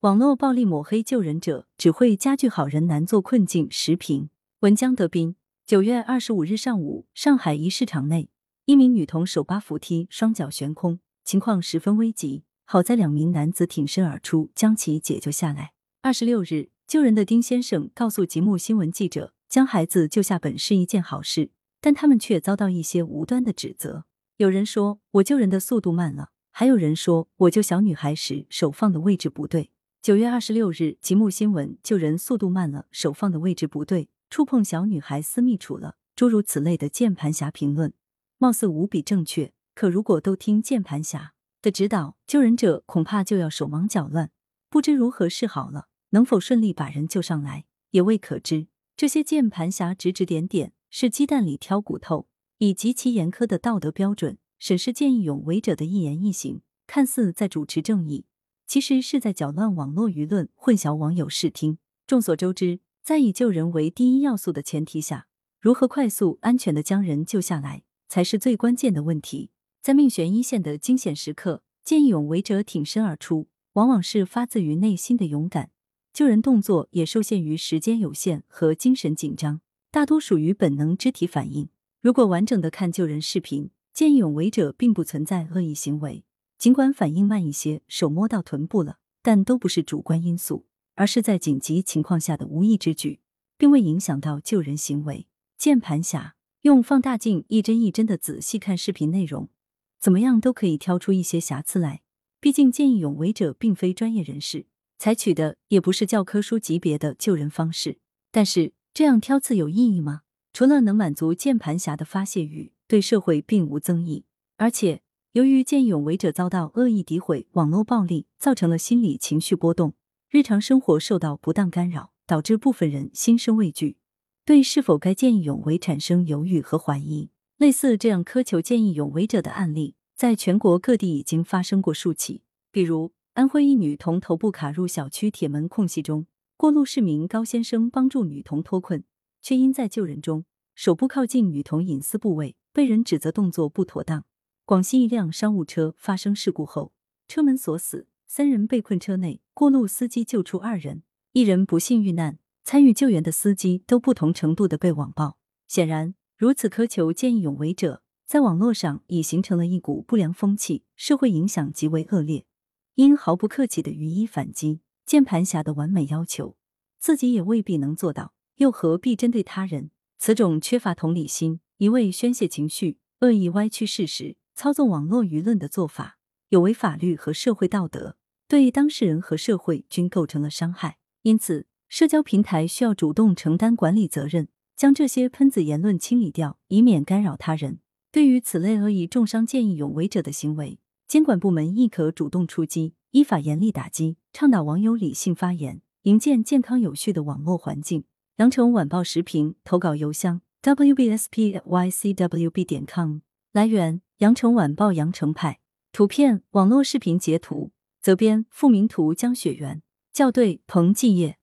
网络暴力抹黑救人者，只会加剧好人难做困境。时评文江德斌。九月二十五日上午，上海一市场内，一名女童手扒扶梯，双脚悬空，情况十分危急。好在两名男子挺身而出，将其解救下来。二十六日，救人的丁先生告诉极目新闻记者，将孩子救下本是一件好事，但他们却遭到一些无端的指责。有人说我救人的速度慢了，还有人说我救小女孩时手放的位置不对。九月二十六日，极目新闻救人速度慢了，手放的位置不对。触碰小女孩私密处了，诸如此类的键盘侠评论，貌似无比正确。可如果都听键盘侠的指导，救人者恐怕就要手忙脚乱，不知如何是好了。能否顺利把人救上来，也未可知。这些键盘侠指指点点，是鸡蛋里挑骨头，以极其严苛的道德标准审视见义勇为者的一言一行，看似在主持正义，其实是在搅乱网络舆论，混淆网友视听。众所周知。在以救人为第一要素的前提下，如何快速、安全的将人救下来，才是最关键的问题。在命悬一线的惊险时刻，见义勇为者挺身而出，往往是发自于内心的勇敢。救人动作也受限于时间有限和精神紧张，大多属于本能肢体反应。如果完整的看救人视频，见义勇为者并不存在恶意行为，尽管反应慢一些，手摸到臀部了，但都不是主观因素。而是在紧急情况下的无意之举，并未影响到救人行为。键盘侠用放大镜一帧一帧的仔细看视频内容，怎么样都可以挑出一些瑕疵来。毕竟见义勇为者并非专业人士，采取的也不是教科书级别的救人方式。但是这样挑刺有意义吗？除了能满足键盘侠的发泄欲，对社会并无增益。而且由于见义勇为者遭到恶意诋毁、网络暴力，造成了心理情绪波动。日常生活受到不当干扰，导致部分人心生畏惧，对是否该见义勇为产生犹豫和怀疑。类似这样苛求见义勇为者的案例，在全国各地已经发生过数起。比如，安徽一女童头部卡入小区铁门空隙中，过路市民高先生帮助女童脱困，却因在救人中手部靠近女童隐私部位，被人指责动作不妥当。广西一辆商务车发生事故后，车门锁死。三人被困车内，过路司机救出二人，一人不幸遇难。参与救援的司机都不同程度的被网暴。显然，如此苛求见义勇为者，在网络上已形成了一股不良风气，社会影响极为恶劣。因毫不客气的予以反击，键盘侠的完美要求，自己也未必能做到，又何必针对他人？此种缺乏同理心、一味宣泄情绪、恶意歪曲事实、操纵网络舆论的做法，有违法律和社会道德。对当事人和社会均构成了伤害，因此，社交平台需要主动承担管理责任，将这些喷子言论清理掉，以免干扰他人。对于此类恶意重伤见义勇为者的行为，监管部门亦可主动出击，依法严厉打击，倡导网友理性发言，营建健康有序的网络环境。羊城晚报时评投稿邮箱：wbspycwb 点 com。来源：羊城晚报羊城派。图片：网络视频截图。责编：付明图，江雪源校对：彭继业。